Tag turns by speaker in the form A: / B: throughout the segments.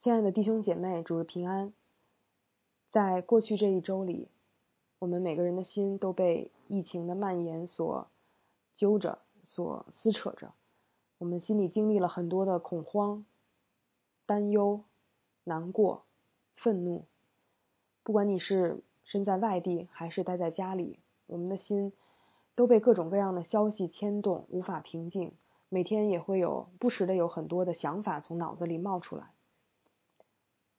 A: 亲爱的弟兄姐妹，主日平安。在过去这一周里，我们每个人的心都被疫情的蔓延所揪着、所撕扯着。我们心里经历了很多的恐慌、担忧、难过、愤怒。不管你是身在外地还是待在家里，我们的心都被各种各样的消息牵动，无法平静。每天也会有不时的有很多的想法从脑子里冒出来。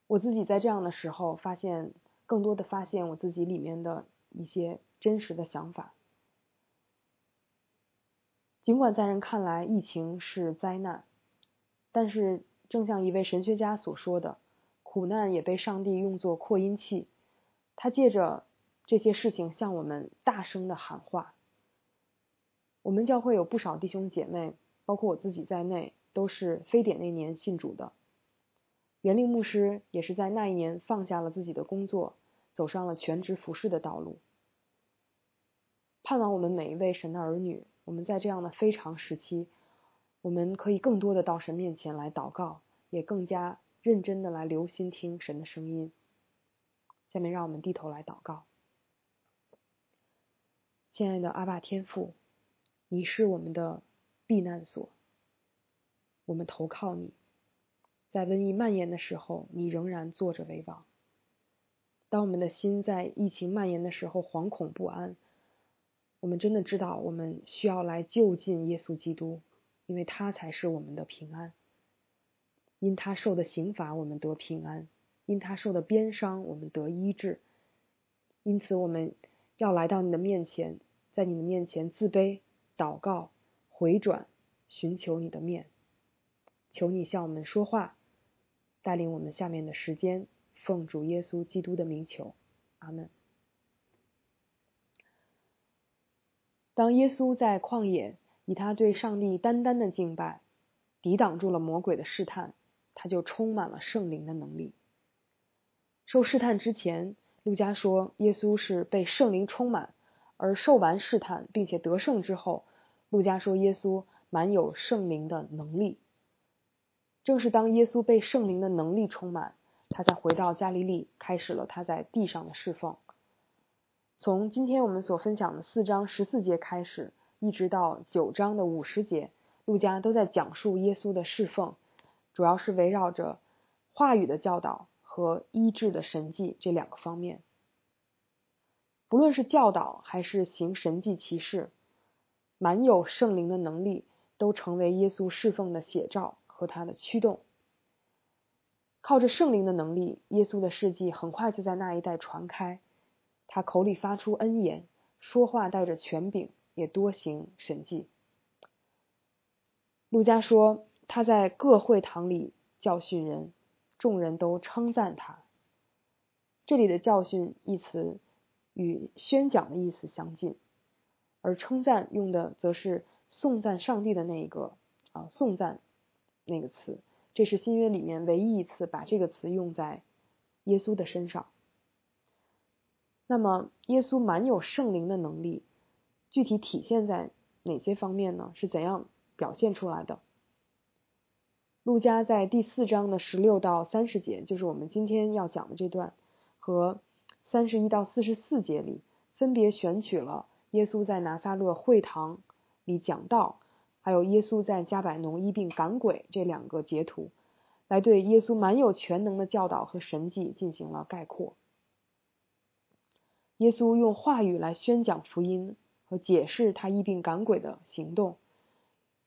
A: 我自己在这样的时候，发现更多的发现我自己里面的一些真实的想法。尽管在人看来疫情是灾难，但是正像一位神学家所说的，苦难也被上帝用作扩音器，他借着这些事情向我们大声的喊话。我们教会有不少弟兄姐妹。包括我自己在内，都是非典那年信主的。袁令牧师也是在那一年放下了自己的工作，走上了全职服侍的道路。盼望我们每一位神的儿女，我们在这样的非常时期，我们可以更多的到神面前来祷告，也更加认真的来留心听神的声音。下面让我们低头来祷告。亲爱的阿爸天父，你是我们的。避难所，我们投靠你。在瘟疫蔓延的时候，你仍然坐着为王。当我们的心在疫情蔓延的时候惶恐不安，我们真的知道我们需要来就近耶稣基督，因为他才是我们的平安。因他受的刑罚，我们得平安；因他受的鞭伤，我们得医治。因此，我们要来到你的面前，在你的面前自卑祷告。回转，寻求你的面，求你向我们说话，带领我们下面的时间，奉主耶稣基督的名求，阿门。当耶稣在旷野以他对上帝单单的敬拜，抵挡住了魔鬼的试探，他就充满了圣灵的能力。受试探之前，路加说耶稣是被圣灵充满，而受完试探并且得胜之后。路加说，耶稣满有圣灵的能力。正是当耶稣被圣灵的能力充满，他才回到加利利，开始了他在地上的侍奉。从今天我们所分享的四章十四节开始，一直到九章的五十节，路加都在讲述耶稣的侍奉，主要是围绕着话语的教导和医治的神迹这两个方面。不论是教导还是行神迹奇事。满有圣灵的能力，都成为耶稣侍奉的写照和他的驱动。靠着圣灵的能力，耶稣的事迹很快就在那一带传开。他口里发出恩言，说话带着权柄，也多行神迹。路加说，他在各会堂里教训人，众人都称赞他。这里的教训一词与宣讲的意思相近。而称赞用的则是颂赞上帝的那一个啊，颂赞那个词，这是新约里面唯一一次把这个词用在耶稣的身上。那么，耶稣满有圣灵的能力，具体体现在哪些方面呢？是怎样表现出来的？路加在第四章的十六到三十节，就是我们今天要讲的这段，和三十一到四十四节里，分别选取了。耶稣在拿撒勒会堂里讲道，还有耶稣在加百农医病赶鬼这两个截图，来对耶稣满有全能的教导和神迹进行了概括。耶稣用话语来宣讲福音和解释他医病赶鬼的行动，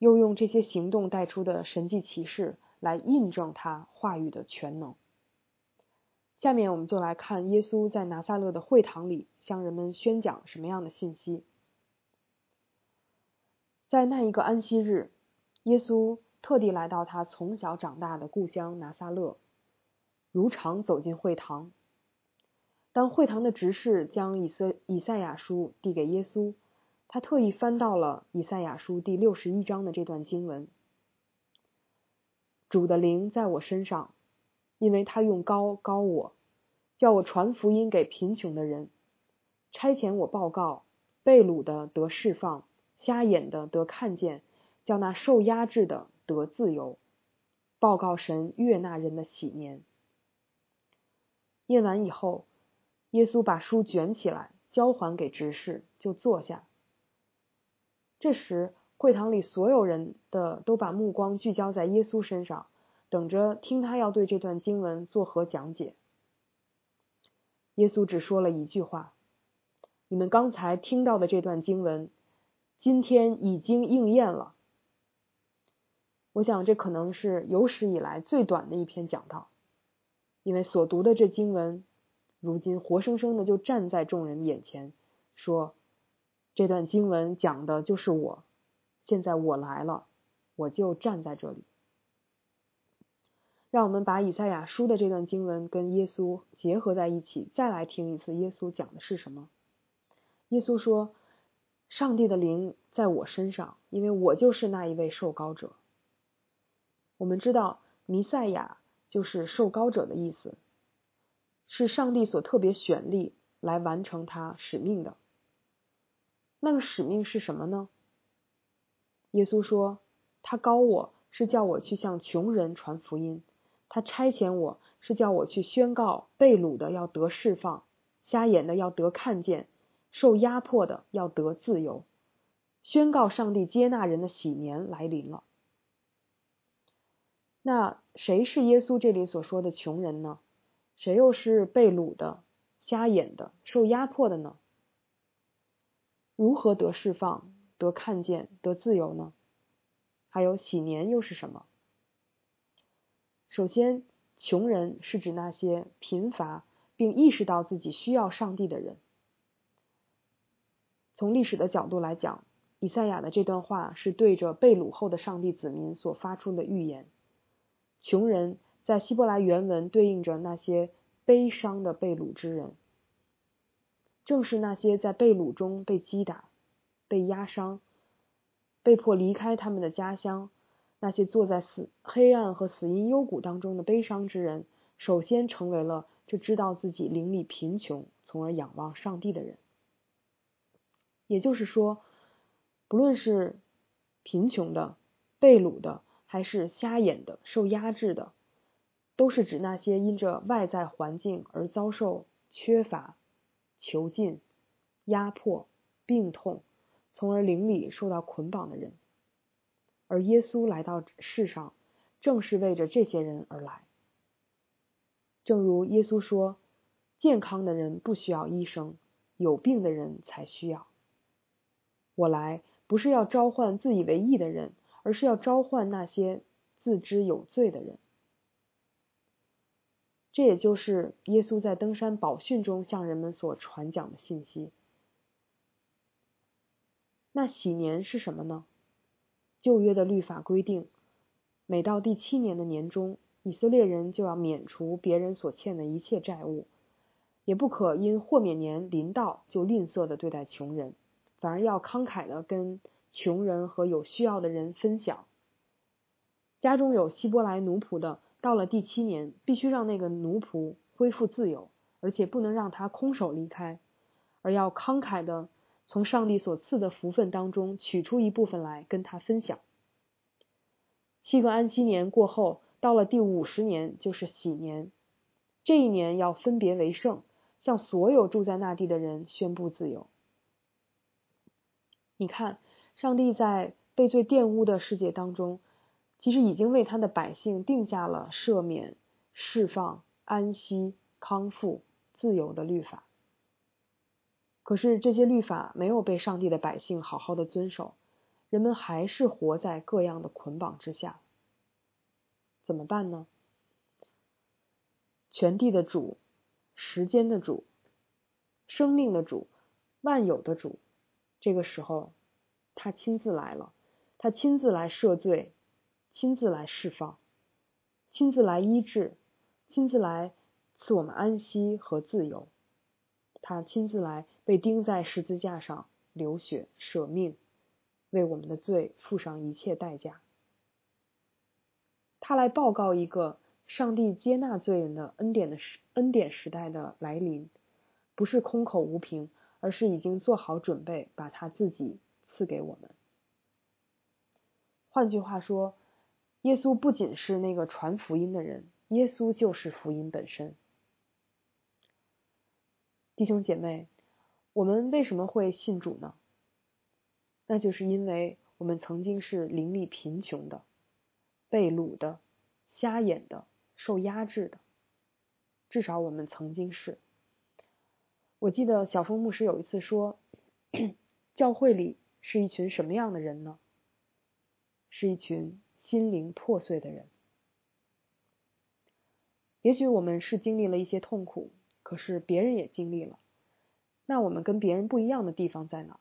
A: 又用这些行动带出的神迹启示来印证他话语的全能。下面我们就来看耶稣在拿撒勒的会堂里向人们宣讲什么样的信息。在那一个安息日，耶稣特地来到他从小长大的故乡拿撒勒，如常走进会堂。当会堂的执事将以色以赛亚书递给耶稣，他特意翻到了以赛亚书第六十一章的这段经文：“主的灵在我身上。”因为他用高高我，叫我传福音给贫穷的人，差遣我报告被掳的得释放，瞎眼的得看见，叫那受压制的得自由，报告神悦纳人的喜年。念完以后，耶稣把书卷起来，交还给执事，就坐下。这时，会堂里所有人的都把目光聚焦在耶稣身上，等着听他要对这段经文作何讲解。耶稣只说了一句话：“你们刚才听到的这段经文，今天已经应验了。”我想，这可能是有史以来最短的一篇讲道。因为所读的这经文，如今活生生的就站在众人眼前，说这段经文讲的就是我。现在我来了，我就站在这里。让我们把以赛亚书的这段经文跟耶稣结合在一起，再来听一次耶稣讲的是什么。耶稣说：“上帝的灵在我身上，因为我就是那一位受膏者。”我们知道，弥赛亚。就是受膏者的意思，是上帝所特别选立来完成他使命的。那个使命是什么呢？耶稣说：“他高我是叫我去向穷人传福音，他差遣我是叫我去宣告被掳的要得释放，瞎眼的要得看见，受压迫的要得自由，宣告上帝接纳人的喜年来临了。”那谁是耶稣这里所说的穷人呢？谁又是被掳的、瞎眼的、受压迫的呢？如何得释放、得看见、得自由呢？还有喜年又是什么？首先，穷人是指那些贫乏并意识到自己需要上帝的人。从历史的角度来讲，以赛亚的这段话是对着被掳后的上帝子民所发出的预言。穷人在希伯来原文对应着那些悲伤的被掳之人，正是那些在被掳中被击打、被压伤、被迫离开他们的家乡，那些坐在死黑暗和死荫幽谷当中的悲伤之人，首先成为了这知道自己灵里贫穷，从而仰望上帝的人。也就是说，不论是贫穷的、被掳的。还是瞎眼的、受压制的，都是指那些因着外在环境而遭受缺乏、囚禁、压迫、病痛，从而灵里受到捆绑的人。而耶稣来到世上，正是为着这些人而来。正如耶稣说：“健康的人不需要医生，有病的人才需要。我来不是要召唤自以为义的人。”而是要召唤那些自知有罪的人，这也就是耶稣在登山宝训中向人们所传讲的信息。那喜年是什么呢？旧约的律法规定，每到第七年的年中，以色列人就要免除别人所欠的一切债务，也不可因豁免年临到就吝啬的对待穷人，反而要慷慨的跟。穷人和有需要的人分享。家中有希伯来奴仆的，到了第七年，必须让那个奴仆恢复自由，而且不能让他空手离开，而要慷慨的从上帝所赐的福分当中取出一部分来跟他分享。七个安息年过后，到了第五十年，就是喜年。这一年要分别为圣，向所有住在那地的人宣布自由。你看。上帝在被罪玷污的世界当中，其实已经为他的百姓定下了赦免、释放、安息、康复、自由的律法。可是这些律法没有被上帝的百姓好好的遵守，人们还是活在各样的捆绑之下。怎么办呢？全地的主、时间的主、生命的主、万有的主，这个时候。他亲自来了，他亲自来赦罪，亲自来释放，亲自来医治，亲自来赐我们安息和自由。他亲自来被钉在十字架上流血舍命，为我们的罪付上一切代价。他来报告一个上帝接纳罪人的恩典的时恩典时代的来临，不是空口无凭，而是已经做好准备，把他自己。赐给我们。换句话说，耶稣不仅是那个传福音的人，耶稣就是福音本身。弟兄姐妹，我们为什么会信主呢？那就是因为我们曾经是灵力贫穷的、被掳的、瞎眼的、受压制的，至少我们曾经是。我记得小峰牧师有一次说，教会里是一群什么样的人呢？是一群心灵破碎的人。也许我们是经历了一些痛苦，可是别人也经历了。那我们跟别人不一样的地方在哪？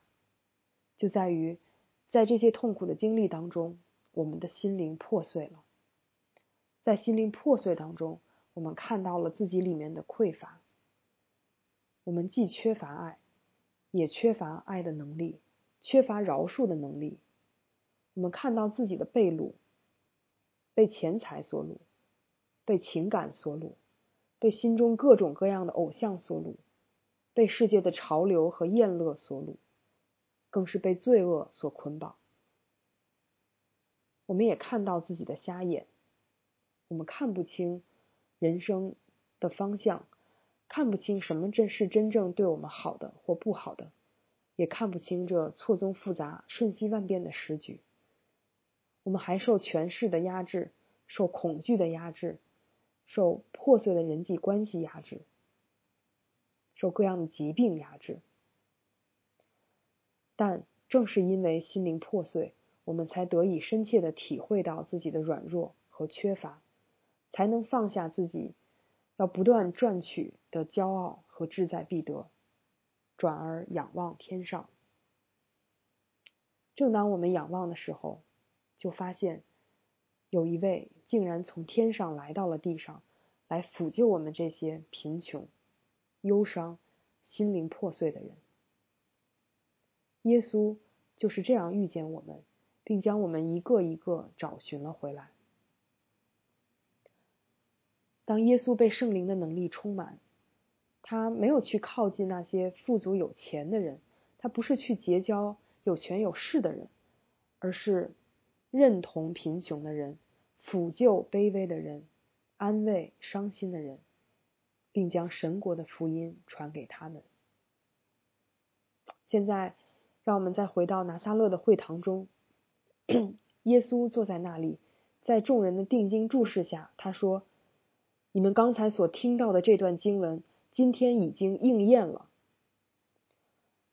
A: 就在于在这些痛苦的经历当中，我们的心灵破碎了。在心灵破碎当中，我们看到了自己里面的匮乏。我们既缺乏爱，也缺乏爱的能力，缺乏饶恕的能力。我们看到自己的被掳，被钱财所掳，被情感所掳，被心中各种各样的偶像所掳，被世界的潮流和厌乐所掳，更是被罪恶所捆绑。我们也看到自己的瞎眼，我们看不清人生的方向。看不清什么真是真正对我们好的或不好的，也看不清这错综复杂、瞬息万变的时局。我们还受权势的压制，受恐惧的压制，受破碎的人际关系压制，受各样的疾病压制。但正是因为心灵破碎，我们才得以深切的体会到自己的软弱和缺乏，才能放下自己。要不断赚取的骄傲和志在必得，转而仰望天上。正当我们仰望的时候，就发现有一位竟然从天上来到了地上，来抚救我们这些贫穷、忧伤、心灵破碎的人。耶稣就是这样遇见我们，并将我们一个一个找寻了回来。当耶稣被圣灵的能力充满，他没有去靠近那些富足有钱的人，他不是去结交有权有势的人，而是认同贫穷的人，抚救卑微的人，安慰伤心的人，并将神国的福音传给他们。现在，让我们再回到拿撒勒的会堂中，耶稣坐在那里，在众人的定睛注视下，他说。你们刚才所听到的这段经文，今天已经应验了。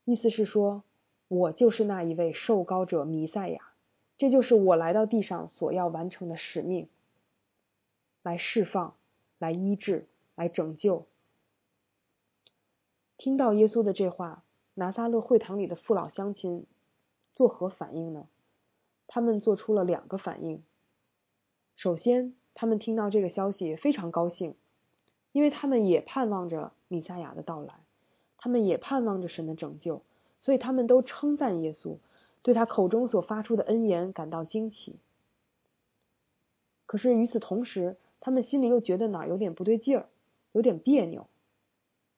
A: 意思是说，我就是那一位受膏者弥赛亚，这就是我来到地上所要完成的使命，来释放，来医治，来拯救。听到耶稣的这话，拿撒勒会堂里的父老乡亲作何反应呢？他们做出了两个反应。首先，他们听到这个消息非常高兴，因为他们也盼望着米撒亚的到来，他们也盼望着神的拯救，所以他们都称赞耶稣，对他口中所发出的恩言感到惊奇。可是与此同时，他们心里又觉得哪有点不对劲儿，有点别扭。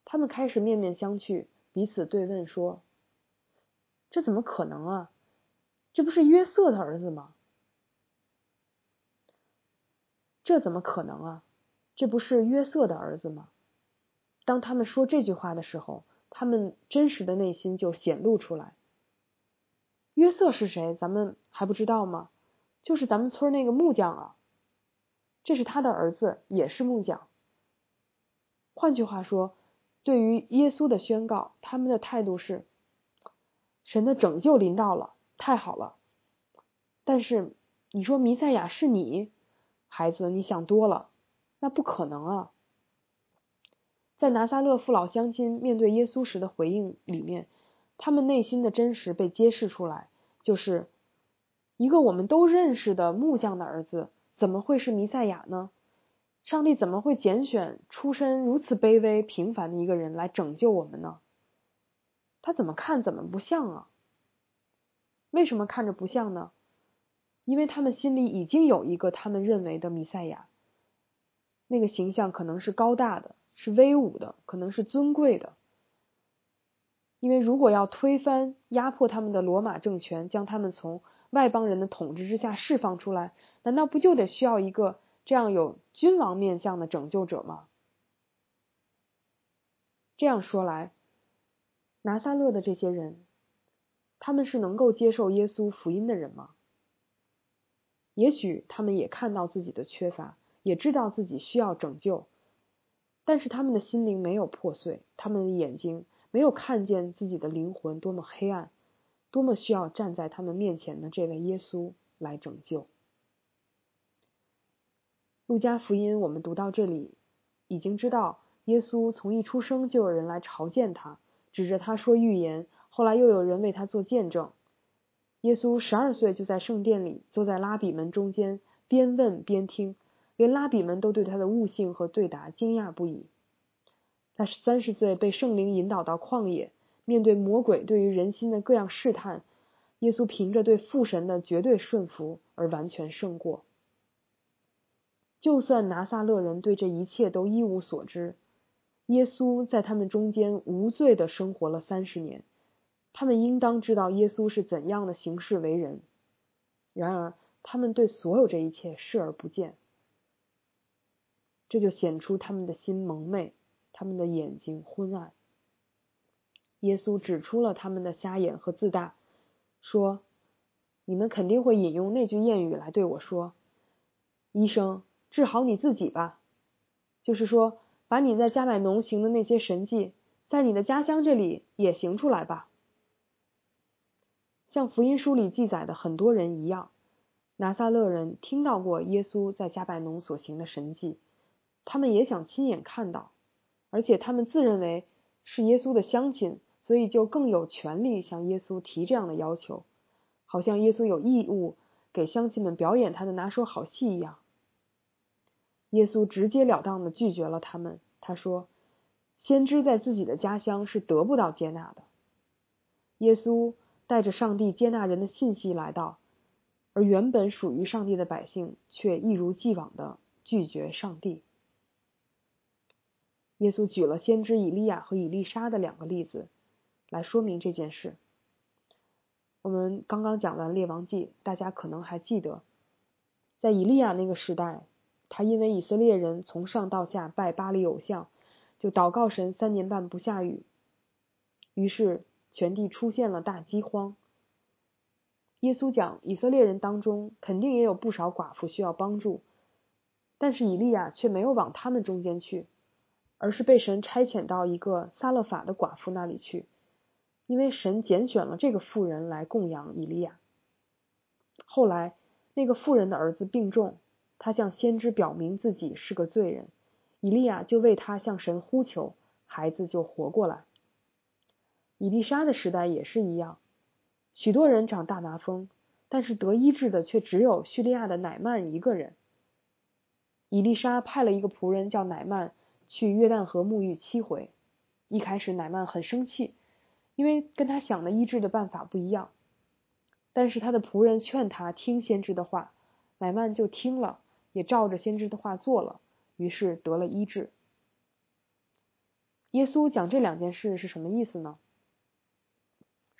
A: 他们开始面面相觑，彼此对问说：“这怎么可能啊？这不是约瑟的儿子吗？”这怎么可能啊？这不是约瑟的儿子吗？当他们说这句话的时候，他们真实的内心就显露出来。约瑟是谁？咱们还不知道吗？就是咱们村那个木匠啊。这是他的儿子，也是木匠。换句话说，对于耶稣的宣告，他们的态度是：神的拯救临到了，太好了。但是你说弥赛亚是你？孩子，你想多了，那不可能啊！在拿撒勒父老乡亲面对耶稣时的回应里面，他们内心的真实被揭示出来，就是一个我们都认识的木匠的儿子，怎么会是弥赛亚呢？上帝怎么会拣选出身如此卑微平凡的一个人来拯救我们呢？他怎么看怎么不像啊？为什么看着不像呢？因为他们心里已经有一个他们认为的弥赛亚，那个形象可能是高大的，是威武的，可能是尊贵的。因为如果要推翻、压迫他们的罗马政权，将他们从外邦人的统治之下释放出来，难道不就得需要一个这样有君王面相的拯救者吗？这样说来，拿撒勒的这些人，他们是能够接受耶稣福音的人吗？也许他们也看到自己的缺乏，也知道自己需要拯救，但是他们的心灵没有破碎，他们的眼睛没有看见自己的灵魂多么黑暗，多么需要站在他们面前的这位耶稣来拯救。路加福音，我们读到这里，已经知道。耶稣从一出生就有人来朝见他，指着他说预言。后来又有人为他做见证。耶稣十二岁就在圣殿里坐在拉比们中间，边问边听，连拉比们都对他的悟性和对答惊讶不已。他三十岁被圣灵引导到旷野，面对魔鬼对于人心的各样试探，耶稣凭着对父神的绝对顺服而完全胜过。就算拿撒勒人对这一切都一无所知。耶稣在他们中间无罪的生活了三十年，他们应当知道耶稣是怎样的行事为人。然而，他们对所有这一切视而不见，这就显出他们的心蒙昧，他们的眼睛昏暗。耶稣指出了他们的瞎眼和自大，说：“你们肯定会引用那句谚语来对我说：‘医生，治好你自己吧。’就是说。”把你在加百农行的那些神迹，在你的家乡这里也行出来吧。像福音书里记载的很多人一样，拿撒勒人听到过耶稣在加百农所行的神迹，他们也想亲眼看到，而且他们自认为是耶稣的乡亲，所以就更有权利向耶稣提这样的要求，好像耶稣有义务给乡亲们表演他的拿手好戏一样。耶稣直截了当的拒绝了他们。他说：“先知在自己的家乡是得不到接纳的。”耶稣带着上帝接纳人的信息来到，而原本属于上帝的百姓却一如既往的拒绝上帝。耶稣举了先知以利亚和以利沙的两个例子，来说明这件事。我们刚刚讲完列王记，大家可能还记得，在以利亚那个时代。他因为以色列人从上到下拜巴黎偶像，就祷告神三年半不下雨，于是全地出现了大饥荒。耶稣讲，以色列人当中肯定也有不少寡妇需要帮助，但是以利亚却没有往他们中间去，而是被神差遣到一个撒勒法的寡妇那里去，因为神拣选了这个妇人来供养以利亚。后来，那个妇人的儿子病重。他向先知表明自己是个罪人，以利亚就为他向神呼求，孩子就活过来。以利沙的时代也是一样，许多人长大麻风，但是得医治的却只有叙利亚的乃曼一个人。以利沙派了一个仆人叫乃曼去约旦河沐浴七回，一开始乃曼很生气，因为跟他想的医治的办法不一样，但是他的仆人劝他听先知的话，乃曼就听了。也照着先知的话做了，于是得了医治。耶稣讲这两件事是什么意思呢？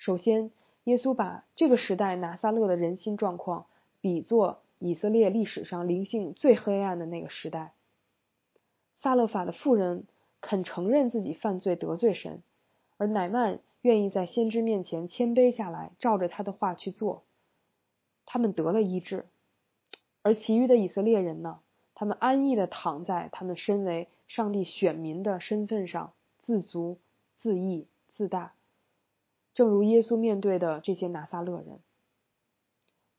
A: 首先，耶稣把这个时代拿撒勒的人心状况比作以色列历史上灵性最黑暗的那个时代。撒勒法的妇人肯承认自己犯罪得罪神，而乃曼愿意在先知面前谦卑下来，照着他的话去做，他们得了医治。而其余的以色列人呢？他们安逸的躺在他们身为上帝选民的身份上，自足、自义、自大，正如耶稣面对的这些拿撒勒人。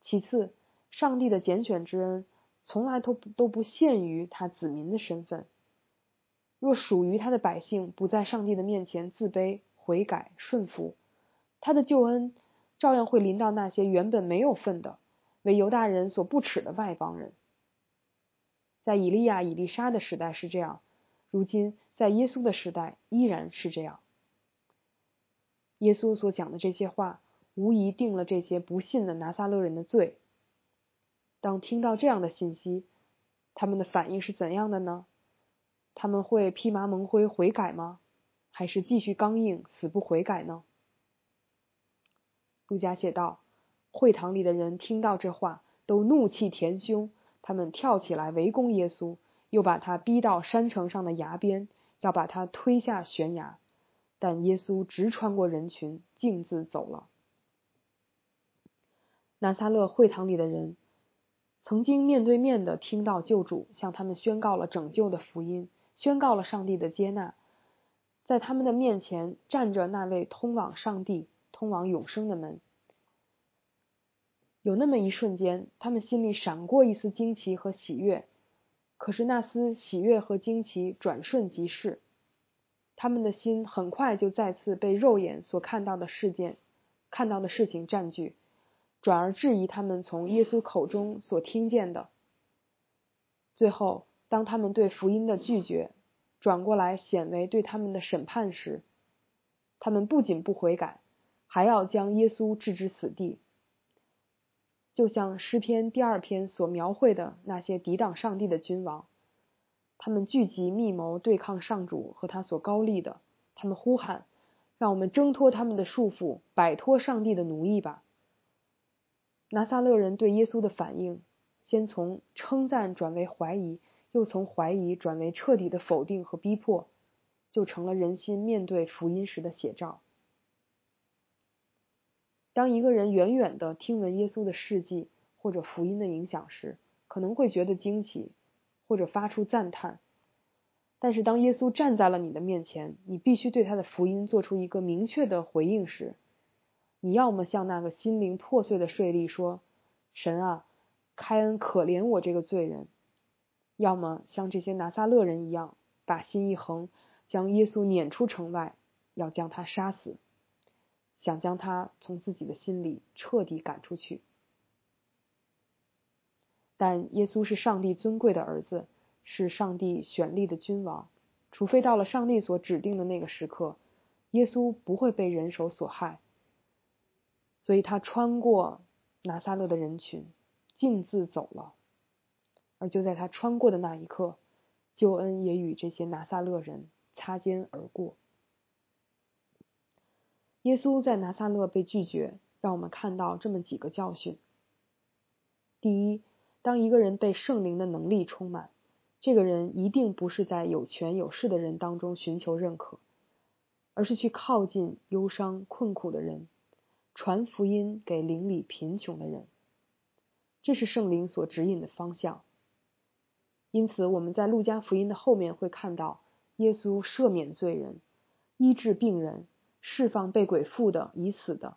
A: 其次，上帝的拣选之恩从来都不都不限于他子民的身份。若属于他的百姓不在上帝的面前自卑、悔改、顺服，他的救恩照样会临到那些原本没有份的。为犹大人所不耻的外邦人，在以利亚、以利沙的时代是这样，如今在耶稣的时代依然是这样。耶稣所讲的这些话，无疑定了这些不信的拿撒勒人的罪。当听到这样的信息，他们的反应是怎样的呢？他们会披麻蒙灰悔改吗？还是继续刚硬，死不悔改呢？路加写道。会堂里的人听到这话，都怒气填胸，他们跳起来围攻耶稣，又把他逼到山城上的崖边，要把他推下悬崖。但耶稣直穿过人群，径自走了。拿撒勒会堂里的人曾经面对面的听到救主向他们宣告了拯救的福音，宣告了上帝的接纳，在他们的面前站着那位通往上帝、通往永生的门。有那么一瞬间，他们心里闪过一丝惊奇和喜悦，可是那丝喜悦和惊奇转瞬即逝。他们的心很快就再次被肉眼所看到的事件、看到的事情占据，转而质疑他们从耶稣口中所听见的。最后，当他们对福音的拒绝转过来显为对他们的审判时，他们不仅不悔改，还要将耶稣置之死地。就像诗篇第二篇所描绘的那些抵挡上帝的君王。他们聚集密谋对抗上主和他所高立的。他们呼喊：“让我们挣脱他们的束缚，摆脱上帝的奴役吧！”拿撒勒人对耶稣的反应，先从称赞转为怀疑，又从怀疑转为彻底的否定和逼迫，就成了人心面对福音时的写照。当一个人远远的听闻耶稣的事迹或者福音的影响时，可能会觉得惊奇。或者发出赞叹，但是当耶稣站在了你的面前，你必须对他的福音做出一个明确的回应时，你要么向那个心灵破碎的税吏说：“神啊，开恩可怜我这个罪人。”要么像这些拿撒勒人一样，把心一横，将耶稣撵出城外，要将他杀死，想将他从自己的心里彻底赶出去。但耶稣是上帝尊贵的儿子，是上帝选立的君王。除非到了上帝所指定的那个时刻，耶稣不会被人手所害。所以他穿过拿撒勒的人群，径自走了。而就在他穿过的那一刻，救恩也与这些拿撒勒人擦肩而过。耶稣在拿撒勒被拒绝，让我们看到这么几个教训：第一。当一个人被圣灵的能力充满，这个人一定不是在有权有势的人当中寻求认可，而是去靠近忧伤困苦的人，传福音给邻里贫穷的人。这是圣灵所指引的方向。因此，我们在路加福音的后面会看到，耶稣赦免罪人，医治病人，释放被鬼附的已死的，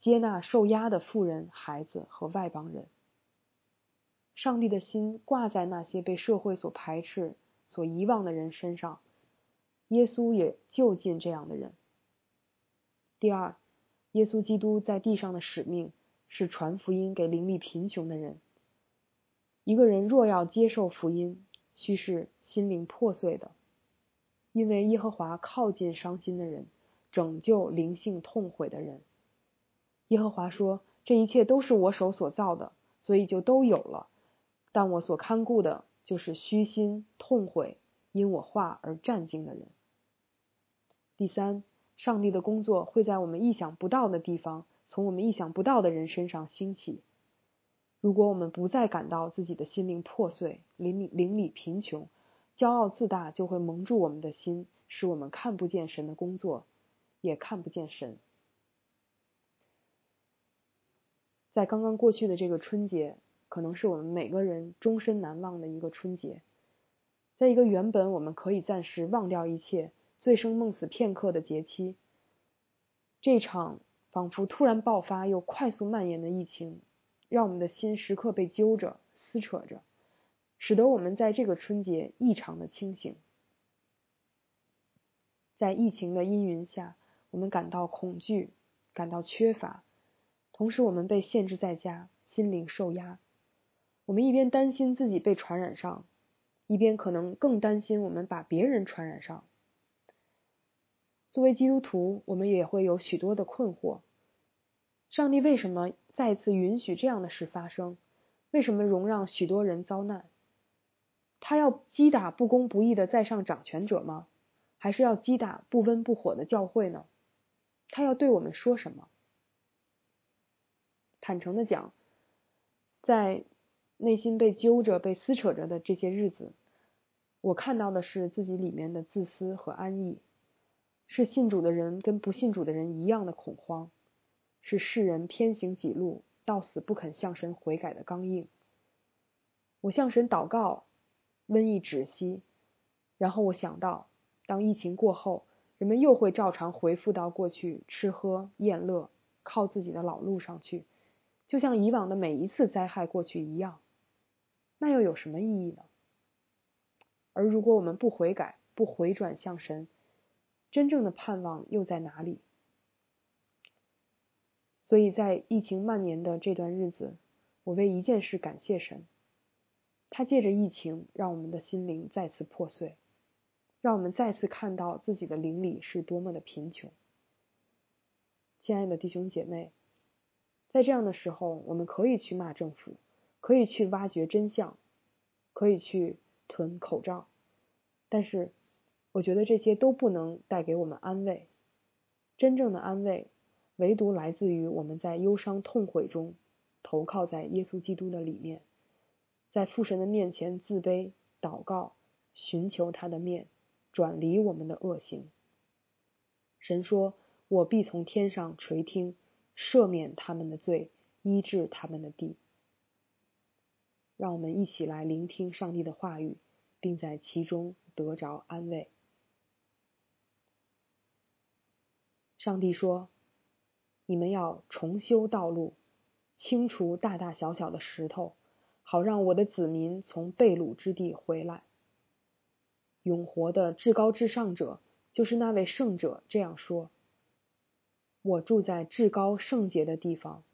A: 接纳受压的妇人、孩子和外邦人。上帝的心挂在那些被社会所排斥、所遗忘的人身上，耶稣也就近这样的人。第二，耶稣基督在地上的使命是传福音给灵力贫穷的人。一个人若要接受福音，须是心灵破碎的，因为耶和华靠近伤心的人，拯救灵性痛悔的人。耶和华说：“这一切都是我手所造的，所以就都有了。”但我所看顾的就是虚心痛悔，因我话而战惊的人。第三，上帝的工作会在我们意想不到的地方，从我们意想不到的人身上兴起。如果我们不再感到自己的心灵破碎、邻邻里贫穷、骄傲自大，就会蒙住我们的心，使我们看不见神的工作，也看不见神。在刚刚过去的这个春节。可能是我们每个人终身难忘的一个春节，在一个原本我们可以暂时忘掉一切、醉生梦死片刻的节期，这场仿佛突然爆发又快速蔓延的疫情，让我们的心时刻被揪着、撕扯着，使得我们在这个春节异常的清醒。在疫情的阴云下，我们感到恐惧，感到缺乏，同时我们被限制在家，心灵受压。我们一边担心自己被传染上，一边可能更担心我们把别人传染上。作为基督徒，我们也会有许多的困惑：上帝为什么再次允许这样的事发生？为什么容让许多人遭难？他要击打不公不义的在上掌权者吗？还是要击打不温不火的教会呢？他要对我们说什么？坦诚的讲，在内心被揪着、被撕扯着的这些日子，我看到的是自己里面的自私和安逸，是信主的人跟不信主的人一样的恐慌，是世人偏行己路、到死不肯向神悔改的刚硬。我向神祷告，瘟疫止息，然后我想到，当疫情过后，人们又会照常回复到过去吃喝宴乐、靠自己的老路上去，就像以往的每一次灾害过去一样。那又有什么意义呢？而如果我们不悔改、不回转向神，真正的盼望又在哪里？所以在疫情蔓延的这段日子，我为一件事感谢神，他借着疫情让我们的心灵再次破碎，让我们再次看到自己的灵里是多么的贫穷。亲爱的弟兄姐妹，在这样的时候，我们可以去骂政府。可以去挖掘真相，可以去囤口罩，但是我觉得这些都不能带给我们安慰。真正的安慰，唯独来自于我们在忧伤痛悔中投靠在耶稣基督的里面，在父神的面前自卑祷告，寻求他的面，转离我们的恶行。神说：“我必从天上垂听，赦免他们的罪，医治他们的地。”让我们一起来聆听上帝的话语，并在其中得着安慰。上帝说：“你们要重修道路，清除大大小小的石头，好让我的子民从被掳之地回来。”永活的至高至上者，就是那位圣者这样说：“我住在至高圣洁的地方，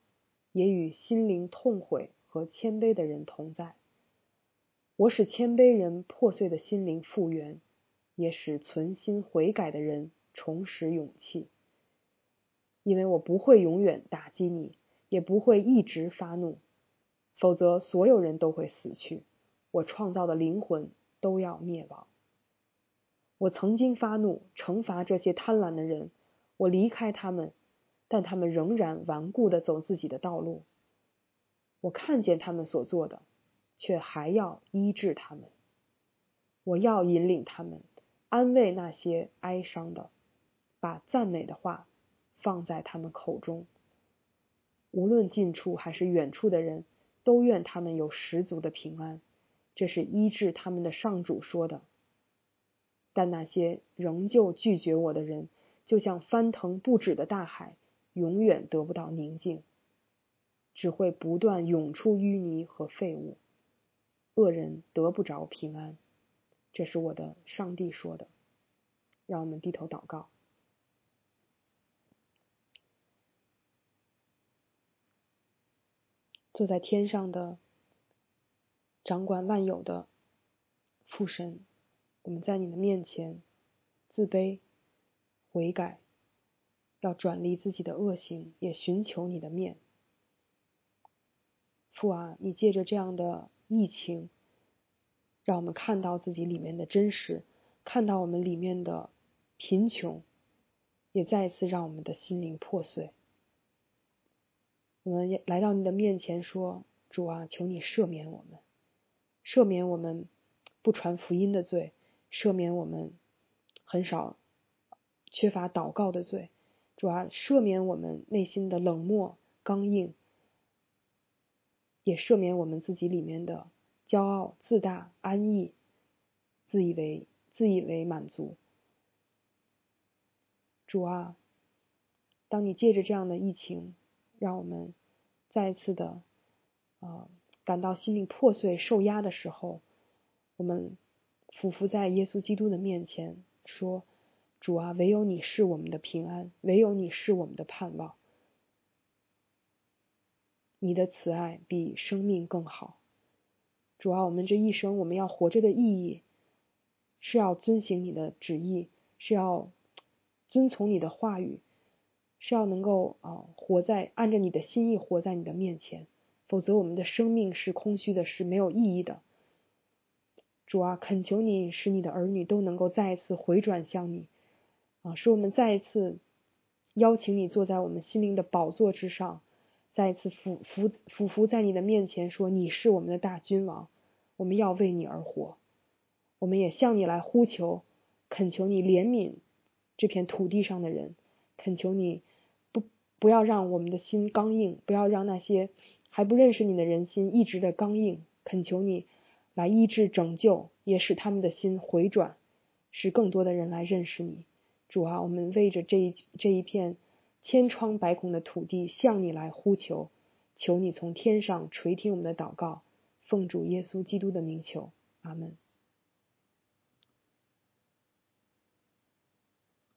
A: 也与心灵痛悔。”和谦卑的人同在，我使谦卑人破碎的心灵复原，也使存心悔改的人重拾勇气。因为我不会永远打击你，也不会一直发怒，否则所有人都会死去，我创造的灵魂都要灭亡。我曾经发怒惩罚这些贪婪的人，我离开他们，但他们仍然顽固的走自己的道路。我看见他们所做的，却还要医治他们。我要引领他们，安慰那些哀伤的，把赞美的话放在他们口中。无论近处还是远处的人，都愿他们有十足的平安。这是医治他们的上主说的。但那些仍旧拒绝我的人，就像翻腾不止的大海，永远得不到宁静。只会不断涌出淤泥和废物，恶人得不着平安。这是我的上帝说的。让我们低头祷告。坐在天上的、掌管万有的父神，我们在你的面前自卑、悔改，要转离自己的恶行，也寻求你的面。父啊，你借着这样的疫情，让我们看到自己里面的真实，看到我们里面的贫穷，也再一次让我们的心灵破碎。我们也来到你的面前说：“主啊，求你赦免我们，赦免我们不传福音的罪，赦免我们很少缺乏祷告的罪。主啊，赦免我们内心的冷漠、刚硬。”也赦免我们自己里面的骄傲、自大、安逸、自以为、自以为满足。主啊，当你借着这样的疫情，让我们再一次的啊感到心灵破碎、受压的时候，我们俯伏在耶稣基督的面前，说：“主啊，唯有你是我们的平安，唯有你是我们的盼望。”你的慈爱比生命更好。主啊，我们这一生我们要活着的意义，是要遵行你的旨意，是要遵从你的话语，是要能够啊活在按着你的心意活在你的面前。否则，我们的生命是空虚的，是没有意义的。主啊，恳求你使你的儿女都能够再一次回转向你，啊，使我们再一次邀请你坐在我们心灵的宝座之上。再一次俯伏俯伏在你的面前，说你是我们的大君王，我们要为你而活。我们也向你来呼求，恳求你怜悯这片土地上的人，恳求你不不要让我们的心刚硬，不要让那些还不认识你的人心一直的刚硬。恳求你来医治拯救，也使他们的心回转，使更多的人来认识你。主啊，我们为着这一这一片千疮百孔的土地向你来呼求，求你从天上垂听我们的祷告，奉主耶稣基督的名求，阿门。